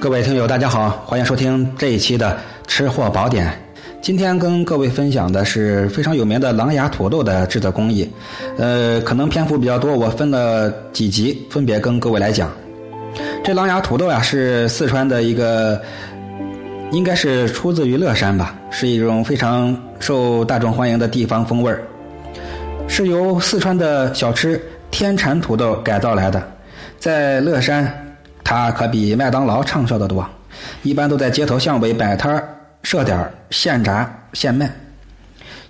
各位听友，大家好，欢迎收听这一期的《吃货宝典》。今天跟各位分享的是非常有名的狼牙土豆的制作工艺。呃，可能篇幅比较多，我分了几集，分别跟各位来讲。这狼牙土豆呀，是四川的一个，应该是出自于乐山吧，是一种非常受大众欢迎的地方风味儿，是由四川的小吃天蚕土豆改造来的，在乐山。它可比麦当劳畅销的多，一般都在街头巷尾摆摊设点现炸现卖。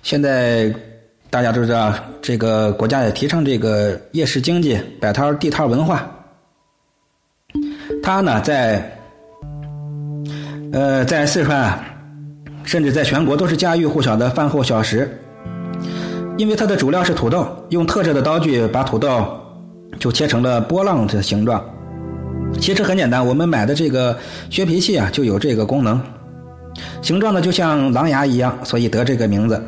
现在大家都知道，这个国家也提倡这个夜市经济、摆摊地摊文化。它呢，在呃，在四川啊，甚至在全国都是家喻户晓的饭后小食。因为它的主料是土豆，用特制的刀具把土豆就切成了波浪的形状。其实很简单，我们买的这个削皮器啊，就有这个功能，形状呢就像狼牙一样，所以得这个名字。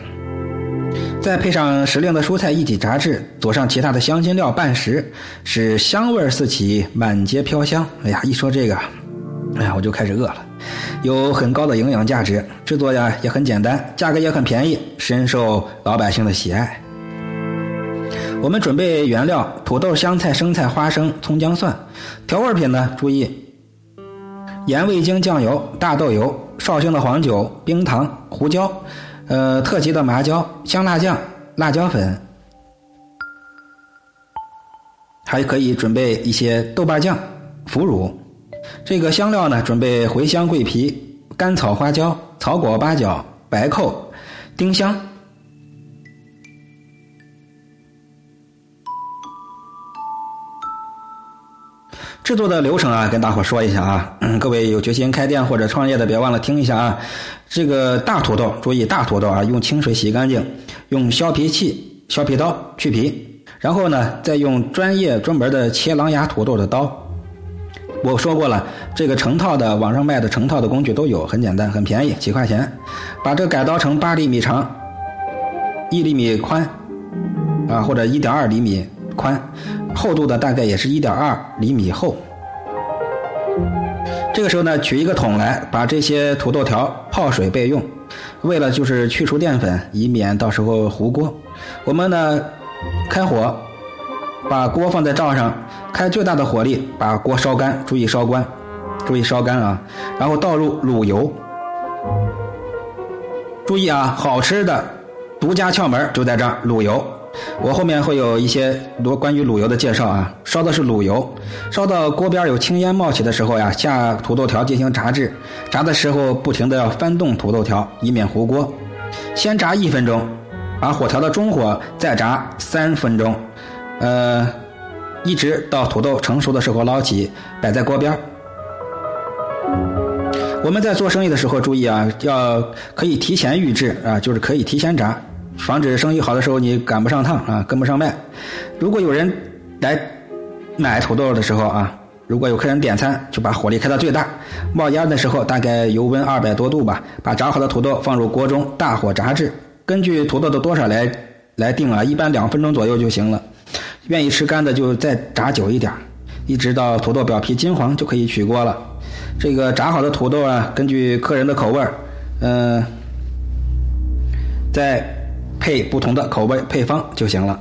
再配上时令的蔬菜一起炸制，佐上其他的香辛料拌食，使香味四起，满街飘香。哎呀，一说这个，哎呀，我就开始饿了。有很高的营养价值，制作呀也很简单，价格也很便宜，深受老百姓的喜爱。我们准备原料：土豆、香菜、生菜、花生、葱姜蒜。调味品呢？注意：盐、味精、酱油、大豆油、绍兴的黄酒、冰糖、胡椒，呃，特级的麻椒、香辣酱、辣椒粉，还可以准备一些豆瓣酱、腐乳。这个香料呢，准备茴香、桂皮、甘草、花椒、草果、八角、白蔻、丁香。制作的流程啊，跟大伙说一下啊。各位有决心开店或者创业的，别忘了听一下啊。这个大土豆，注意大土豆啊，用清水洗干净，用削皮器、削皮刀去皮，然后呢，再用专业专门的切狼牙土豆的刀。我说过了，这个成套的网上卖的成套的工具都有，很简单，很便宜，几块钱。把这改刀成八厘米长，一厘米宽，啊，或者一点二厘米。宽，厚度的大概也是一点二厘米厚。这个时候呢，取一个桶来，把这些土豆条泡水备用。为了就是去除淀粉，以免到时候糊锅。我们呢，开火，把锅放在灶上，开最大的火力，把锅烧干，注意烧关，注意烧干啊。然后倒入卤油，注意啊，好吃的独家窍门就在这儿，卤油。我后面会有一些多关于卤油的介绍啊，烧的是卤油，烧到锅边有青烟冒起的时候呀，下土豆条进行炸制，炸的时候不停的要翻动土豆条，以免糊锅。先炸一分钟，把火调到中火，再炸三分钟，呃，一直到土豆成熟的时候捞起，摆在锅边。我们在做生意的时候注意啊，要可以提前预制啊，就是可以提前炸。防止生意好的时候你赶不上趟啊，跟不上卖。如果有人来买土豆的时候啊，如果有客人点餐，就把火力开到最大，冒烟的时候大概油温二百多度吧，把炸好的土豆放入锅中，大火炸制。根据土豆的多少来来定啊，一般两分钟左右就行了。愿意吃干的就再炸久一点，一直到土豆表皮金黄就可以取锅了。这个炸好的土豆啊，根据客人的口味嗯，在。配不同的口味配方就行了。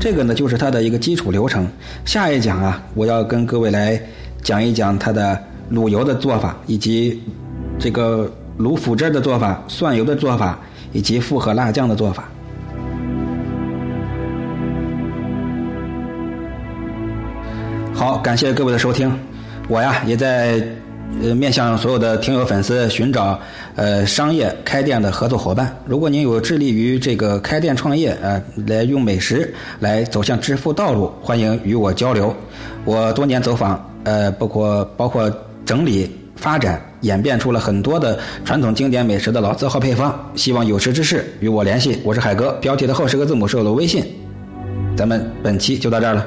这个呢，就是它的一个基础流程。下一讲啊，我要跟各位来讲一讲它的卤油的做法，以及这个卤腐汁的做法、蒜油的做法，以及复合辣酱的做法。好，感谢各位的收听，我呀也在。呃，面向所有的听友粉丝寻找呃商业开店的合作伙伴。如果您有致力于这个开店创业，呃，来用美食来走向致富道路，欢迎与我交流。我多年走访，呃，包括包括整理、发展、演变出了很多的传统经典美食的老字号配方。希望有识之士与我联系。我是海哥，标题的后十个字母是我的微信。咱们本期就到这儿了。